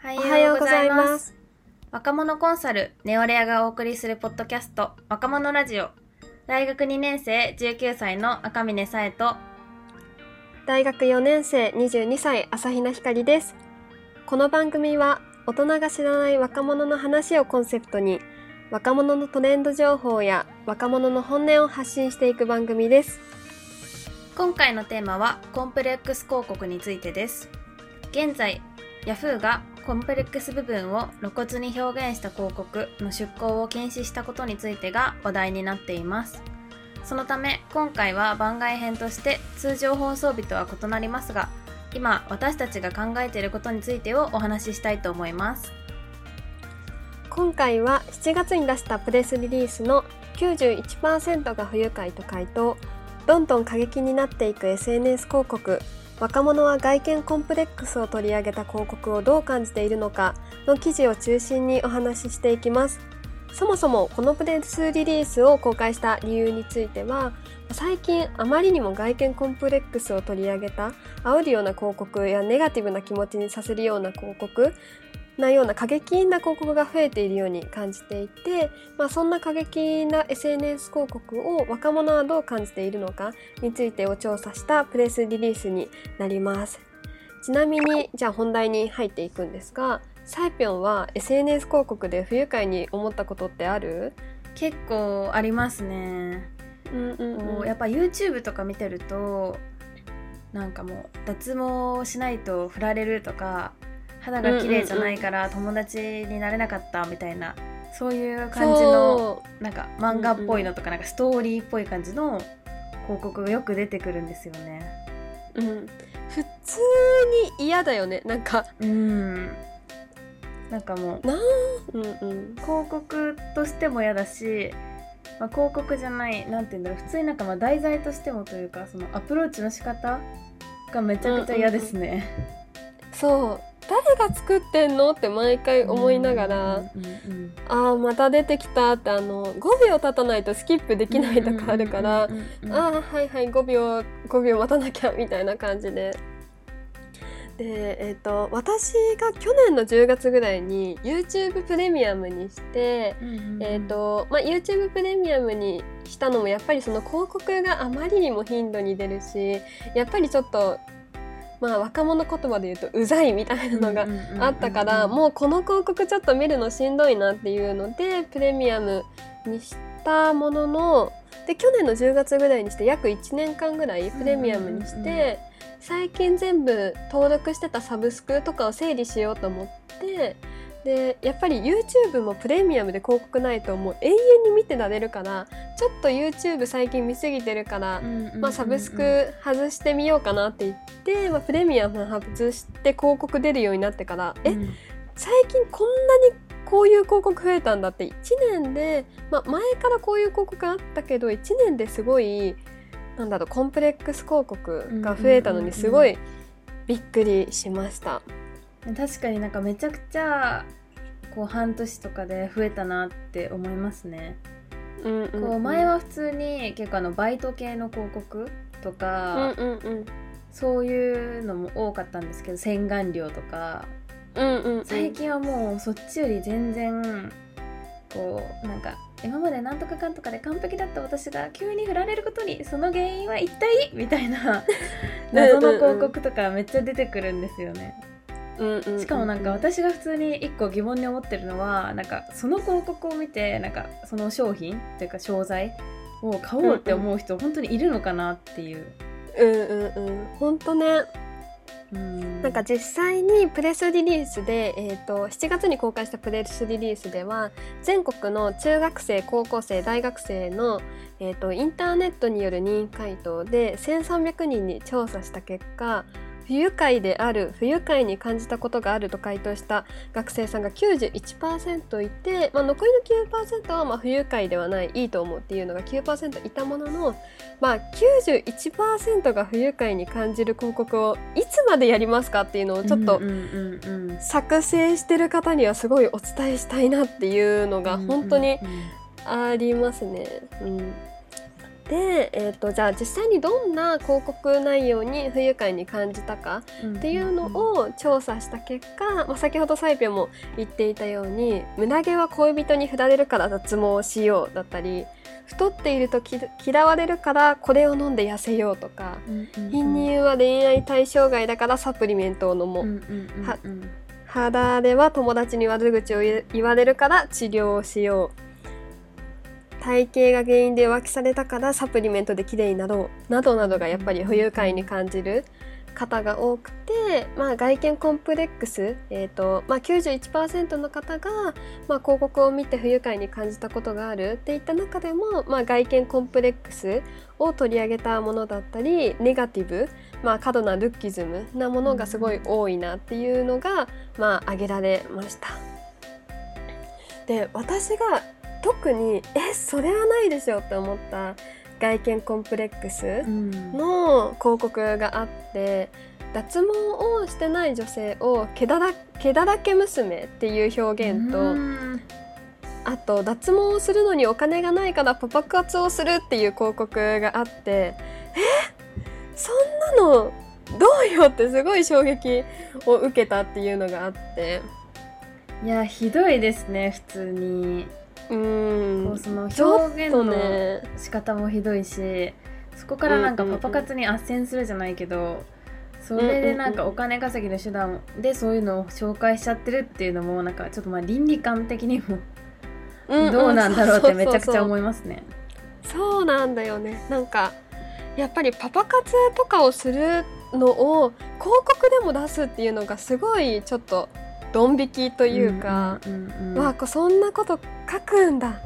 おはようございます。若者コンサルネオレアがお送りするポッドキャスト若者ラジオ。大学2年生19歳の赤嶺さえと。大学4年生22歳朝比奈ひかりです。この番組は大人が知らない若者の話をコンセプトに若者のトレンド情報や若者の本音を発信していく番組です。今回のテーマはコンプレックス広告についてです。現在 Yahoo がコンプレックス部分を露骨に表現した広告の出稿を禁止したことについてが話題になっています。そのため今回は番外編として通常放送日とは異なりますが今私たちが考えていることについてをお話ししたいと思います。今回は7月に出したプレスリリースの91%が不愉快と回答。どんどん過激になっていく SNS 広告。若者は外見コンプレックスを取り上げた広告をどう感じているのかの記事を中心にお話ししていきます。そもそもこのプレスリリースを公開した理由については最近あまりにも外見コンプレックスを取り上げた煽るような広告やネガティブな気持ちにさせるような広告なような過激な広告が増えているように感じていて、まあ、そんな過激な SNS 広告を若者はどう感じているのかについてを調査したプレスリリースになります。ちなみにじゃあ本題に入っていくんですがサイピョンは SNS 広告で不愉快に思ったことってある？結構ありますね、うんうん。こうやっぱ YouTube とか見てるとなんかもう脱毛しないと振られるとか肌が綺麗じゃないから友達になれなかったみたいなそういう感じのなんか漫画っぽいのとかなんかストーリーっぽい感じの広告がよく出てくるんですよね。うん、普通に嫌だよね。なんか。うん。なんかもうなうんうん。広告としても嫌だし、まあ、広告じゃないなんて言うんだろう普通になんかまあ題材としてもというかそのアプローチの仕方がめちゃくちゃ嫌ですね。そう誰が作ってんの？って毎回思いながら、うんうんうんああまた出てきたってあの5秒経たないとスキップできないとかあるから、ああはいはい5秒5秒待たなきゃみたいな感じで。でえっと私が去年の10月ぐらいに YouTube プレミアムにして、えっとまあ、YouTube プレミアムにしたのもやっぱりその広告があまりにも頻度に出るしやっぱりちょっと、まあ、若者言葉で言うとうざいみたいなのがあったから、もうこの広告ちょっと見るのしんどいなっていうのでプレミアムにしたものので去年の10月ぐらいにして約1年間ぐらいプレミアムにして、最近全部登録してたサブスクとかを整理しようと思ってでやっぱり YouTube もプレミアムで広告ないともう永遠に見てられるからちょっと YouTube 最近見すぎてるからまあ、サブスク外してみようかなって言って、まあ、プレミアム外して広告出るようになってから、え最近こんなにこういう広告増えたんだって1年で、まあ、前からこういう広告あったけど1年ですごいなんだろうコンプレックス広告が増えたのにすごいびっくりしました。確かになんかめちゃくちゃこう半年とかで増えたなって思いますね。うんうんこう前は普通に結構あのバイト系の広告とうんか、うんうん。そういうのも多かったんですけど洗顔料とか。うんうんうん。最近はもうそっちより全然こうなんか今までなんとかかんとかで完璧だった私が急に振られることにその原因は一体？みたいな謎の広告とかめっちゃ出てくるんですよね。しかもなんか私が普通に一個疑問に思ってるのはなんかその広告を見てなんかその商品というか商材を買おうって思う人本当にいるのかなっていう。うんうんうん。本当ね。うん。なんか実際にプレスリリースで、えー、と7月に公開したプレスリリースでは全国の中学生高校生大学生の、えー、とインターネットによる任意回答で1300人に調査した結果不愉快である不愉快に感じたことがあると回答した学生さんが91%いて、まあ、残りの9%はまあ不愉快ではないいいと思うっていうのが9%いたものの、まあ、91%が不愉快に感じる広告をいつまでやりますかっていうのをちょっと作成してる方にはすごいお伝えしたいなっていうのが本当にありますね。うんで、えー、とじゃあ実際にどんな広告内容に不愉快に感じたかっていうのを調査した結果、まあ、先ほどサイピョンも言っていたように胸毛は恋人に振られるから脱毛をしようだったり太っていると嫌われるからこれを飲んで痩せようとか、貧乳は恋愛対象外だからサプリメントを飲もう,、肌荒れは友達に悪口を言われるから治療をしよう体型が原因で浮気されたからサプリメントで綺麗になろうなどなどがやっぱり不愉快に感じる方が多くて、まあ、外見コンプレックス、えーとまあ、91%の方が、まあ、広告を見て不愉快に感じたことがあるっていった中でも、まあ、外見コンプレックスを取り上げたものだったりネガティブ、まあ、過度なルッキズムなものがすごい多いなっていうのが、まあ、挙げられました。で私が特にえそれはないでしょって思った外見コンプレックスの広告があって、うん、脱毛をしてない女性を毛だら毛だらけ娘っていう表現と、あと脱毛をするのにお金がないからパパ活をするっていう広告があってえそんなのどうよってすごい衝撃を受けたっていうのがあって。いやひどいですね普通に。うんこうその表現の仕方もひどいし、ね、そこからなんかパパ活に斡旋するじゃないけど、それでなんかお金稼ぎの手段でそういうのを紹介しちゃってるっていうのもなんかちょっとまあ倫理観的にもどうなんだろうってめちゃくちゃ思いますね。そうなんだよね。なんかやっぱりパパ活とかをするのを広告でも出すっていうのがすごいちょっとドン引きというか、わあそんなこと書くんだ、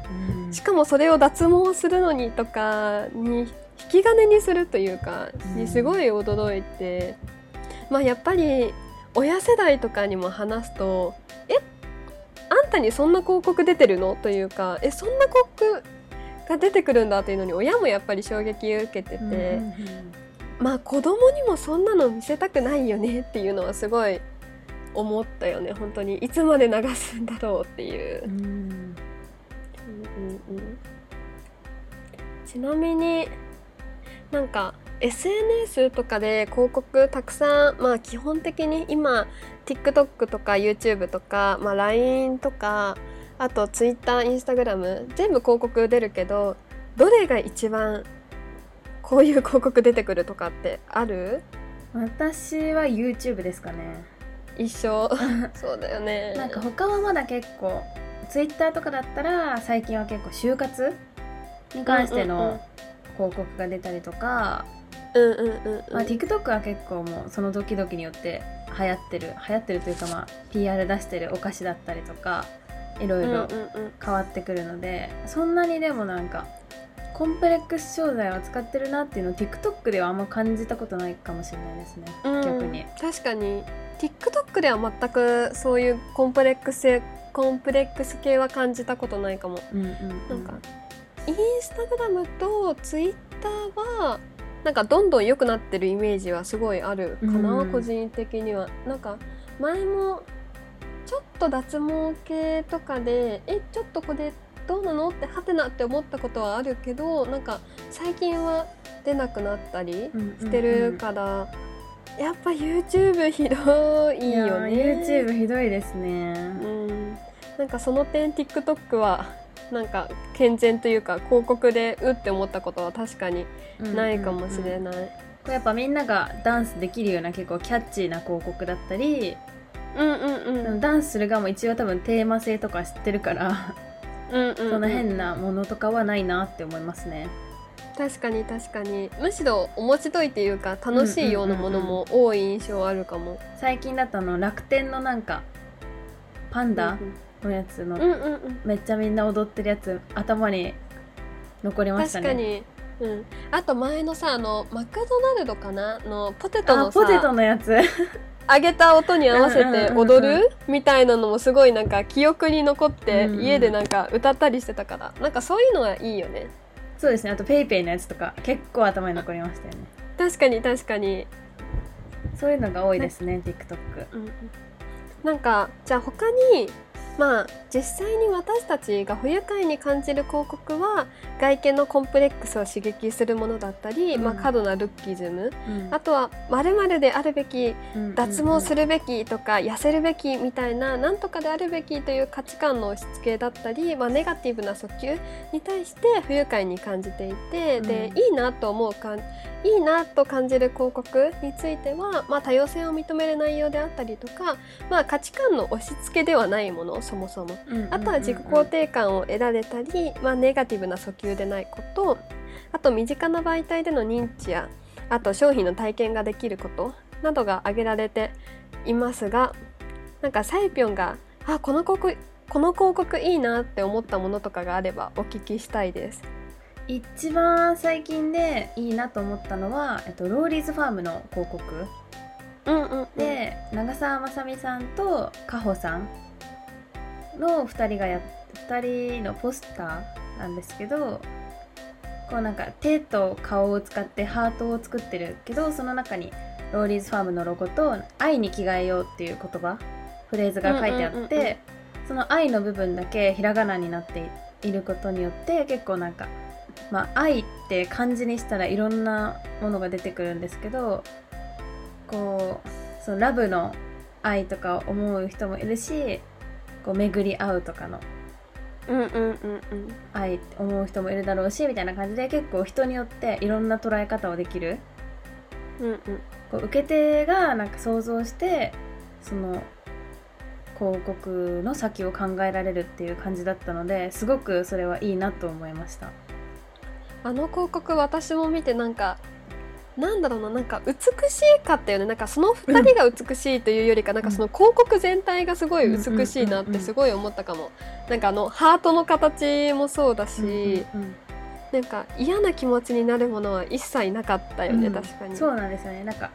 うん、しかもそれを脱毛するのにとかに引き金にするというか、にすごい驚いて、まあやっぱり親世代とかにも話すと「えあんたにそんな広告出てるの?」というか「えそんな広告が出てくるんだ」っていうのに親もやっぱり衝撃を受けてて、うん、まあ子供にもそんなの見せたくないよねっていうのはすごい思ったよね本当に。いつまで流すんだろうっていう。うん。うんうん。ちなみになんか SNS とかで広告たくさんまあ基本的に今 TikTok とか YouTube とか、まあ、LINE とかあと Twitter、Instagram 全部広告出るけどどれが一番こういう広告出てくるとかってある？私は YouTube ですかね一緒。そうだよね。なんか他はまだ結構ツイッターとかだったら最近は結構就活に関しての広告が出たりとか、うんうんうんまあ、TikTok は結構もうその時々によって流行ってる流行ってるというかまあ PR 出してるお菓子だったりとかいろいろ変わってくるので、そんなにでもなんかコンプレックス商材を使ってるなっていうのを TikTok ではあんま感じたことないかもしれないですね、うん、逆に。確かに。TikTok では全くそういうコンプレックスコンプレックス系は感じたことないかも、うんうんうん、なんかインスタグラムとツイッターはなんかどんどん良くなってるイメージはすごいあるかな、うん、個人的には。なんか前もちょっと脱毛系とかでえちょっとこれどうなのってはてなって思ったことはあるけどなんか最近は出なくなったりしてるから、うん。うんうんやっぱ YouTube ひどいよね。YouTube ひどいですね。うん。なんかその点 TikTok はなんか健全というか広告でうって思ったことは確かにないかもしれない、うんうんうん、これやっぱみんながダンスできるような結構キャッチーな広告だったりうんうんうん。ダンスする側も一応多分テーマ性とか知ってるからうんうん、うん、その変なものとかはないなって思いますね。確かに確かに。むしろ面白いっていうか楽しいようなものも多い印象あるかも、最近だとあの楽天のなんかパンダのやつの、めっちゃみんな踊ってるやつ頭に残りましたね。確かにうん、あと前のさあのマクドナルドかな？のポテトのさポテトのやつ。上げた音に合わせて踊る？みたいなのもすごいなんか記憶に残って、家でなんか歌ったりしてたから。なんかそういうのはいいよね。そうですね。あと PayPay のやつとか結構頭に残りましたよね。確かに確かに。そういうのが多いですね TikTok、うん、なんかじゃあ他にまあ実際に私たちが不愉快に感じる広告は外見のコンプレックスを刺激するものだったり、うん。まあ、過度なルッキズム。うん。あとは〇〇であるべき脱毛するるべきとか痩せるべきみたいななんとかであるべきという価値観の押し付けだったり、まあ、ネガティブな訴求に対して不愉快に感じていて、でうん。いいなと思うかいいなと感じる広告については、まあ、多様性を認める内容であったりとか、まあ、価値観の押し付けではないものそもそも。あとは自己肯定感を得られたり、まあ、ネガティブな訴求でないことあと身近な媒体での認知やあと商品の体験ができることなどが挙げられていますがなんかサイピョンがあこの広告この広告いいなって思ったものとかがあればお聞きしたいです。一番最近でいいなと思ったのは、えっと、ローリーズファームの広告うんうん、で長澤まさみさんとかほさんの2人がや2人のポスターなんですけどこうなんか手と顔を使ってハートを作ってるけどその中にローリーズファームのロゴと「愛に着替えよう」っていう言葉フレーズが書いてあって、うんうんうんうん。その愛の部分だけひらがなになっていることによって結構なんかまあ愛って漢字にしたらいろんなものが出てくるんですけどこうそのラブの愛とか思う人もいるしこう巡り合うとかのうんうんうんうん。愛って思う人もいるだろうしみたいな感じで結構人によっていろんな捉え方をできる。うんうん。こう受け手がなんか想像してその広告の先を考えられるっていう感じだったのですごくそれはいいなと思いました。あの広告私も見てなんかなんだろうななんか美しかったよね。なんかその2人が美しいというよりか、なんかその広告全体がすごい美しいなってすごい思ったかも、なんかあのハートの形もそうだし、うんなんか嫌な気持ちになるものは一切なかったよね、うん。確かに。そうなんですよね。なんか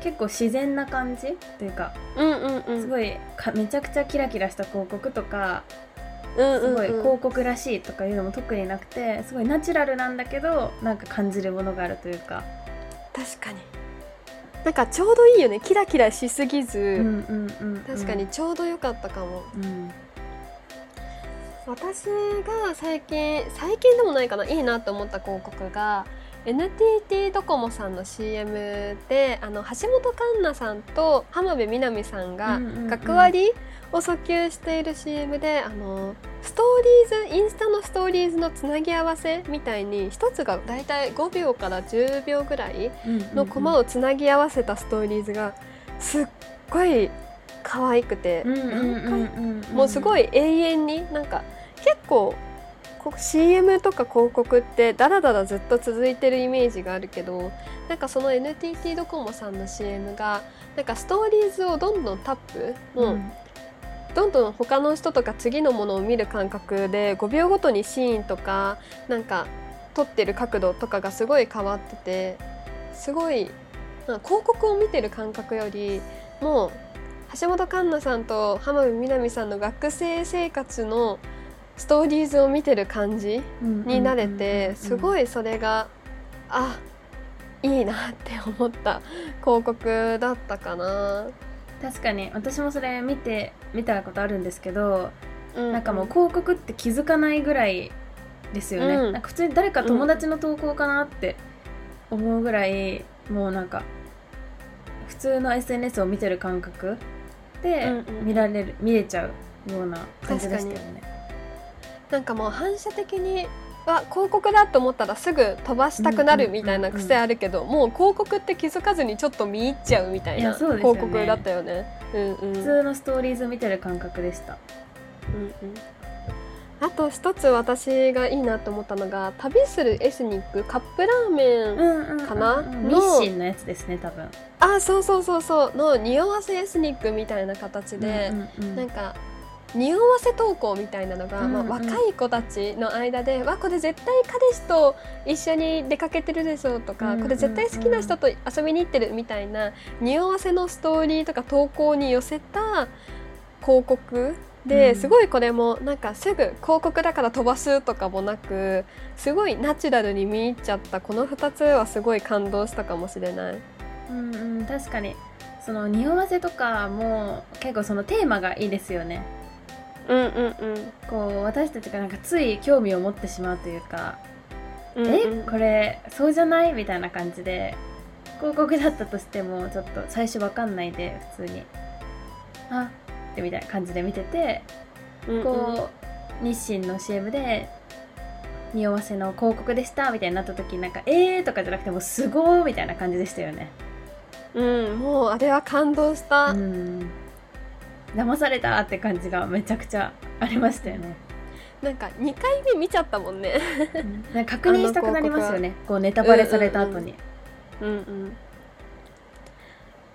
結構自然な感じというかうんうんうん。すごいかめちゃくちゃキラキラした広告とかうんうんすごいうん広告らしいとかいうのも特になくてすごいナチュラルなんだけどなんか感じるものがあるというか、確かに。なんかちょうどいいよね。キラキラしすぎず、うんうんうんうん。確かに、ちょうど良かったかも。うん。私が最近最近でもないかな。いいなと思った広告が NTT ドコモさんの CM であの橋本環奈さんと浜辺美波さんが学割を訴求している CM であのストーリーズインスタのストーリーズのつなぎ合わせみたいに一つがだいたい5秒から10秒ぐらいのコマをつなぎ合わせたストーリーズがすっごい可愛くてもうすごい永遠になん。か結構こ CM とか広告ってダラダラずっと続いてるイメージがあるけどなんかその NTT ドコモさんの CM がなんかストーリーズをどんどんタップもうどんどん他の人とか次のものを見る感覚で5秒ごとにシーンとかなんか撮ってる角度とかがすごい変わっててすごい広告を見てる感覚よりもう橋本環奈さんと浜辺美波さんの学生生活のストーリーズを見てる感じになれてすごいいそれがあいいなって思った。広告だったかな。確かに。私もそれ見て見たことあるんですけど、うなんかもう広告って気づかないぐらいですよね、うん。なんか普通に誰か友達の投稿かなって思うぐらい、もうなんか普通の SNS を見てる感覚でうんうん。見られる、見れちゃうような感じでしたよねなんかもう反射的には広告だと思ったらすぐ飛ばしたくなるみたいな癖あるけど、もう広告って気づかずにちょっと見入っちゃうみたいいな広告だったよね。うんうん。普通のストーリーズ見てる感覚でした。うんうん。あと一つ私がいいなと思ったのが旅するエスニックカップラーメン、うんうんかな？日の清のやつですね多分。あそうそうそうそう。の匂わせエスニックみたいな形で、うんうんうん。なんか匂わせ投稿みたいなのが、うんうん。まあ、若い子たちの間で「わこれ絶対彼氏と一緒に出かけてるでしょ」とか、これ絶対好きな人と遊びに行ってる」みたいな匂わせのストーリーとか投稿に寄せた広告で、うん。すごいこれもなんかすぐ広告だから飛ばすとかもなくすごいナチュラルに見入っちゃったこの2つはすごい感動したかもしれない。うんうん確かに。その匂わせとかも結構そのテーマがいいですよねうんうんうん。こう私たちがなんかつい興味を持ってしまうというか、うんうん。えこれそうじゃない？みたいな感じで広告だったとしてもちょっと最初わかんないで普通に。あってみたいな感じで見ててうんうん。こう日清の CM で匂わせの広告でしたみたいになった時なんかえーとかじゃなくてもうすごーみたいな感じでしたよね。うんもうあれは感動した、うん騙されたって感じがめちゃくちゃありましたよね。なんか2回目見ちゃったもんね。なんか確認したくなりますよね。こうネタバレされた後に、うんうん。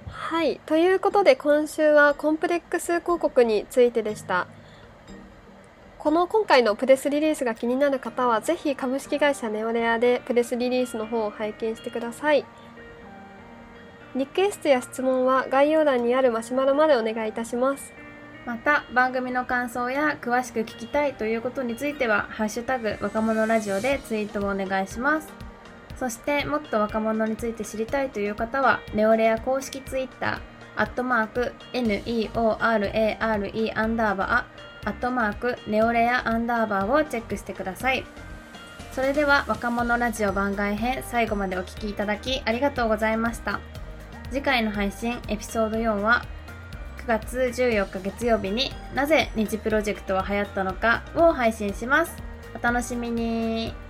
はい。ということで今週はコンプレックス広告についてでした。この今回のプレスリリースが気になる方はぜひ株式会社ネオレアでプレスリリースの方を拝見してくださいリクエストや質問は概要欄にあるマシュマロまでお願いいたします。また番組の感想や詳しく聞きたいということについては「ハッシュタグ若者ラジオ」でツイートをお願いします。そしてもっと若者について知りたいという方はネオレア公式ツイッターアットマーク NEORARE アンダーバーアットマークネオレアアンダーバーをチェックしてください。それでは若者ラジオ番外編最後までお聞きいただきありがとうございました。次回の配信エピソード4は9月14日月曜日になぜ日プロジェクトは流行ったのかを配信します。お楽しみに。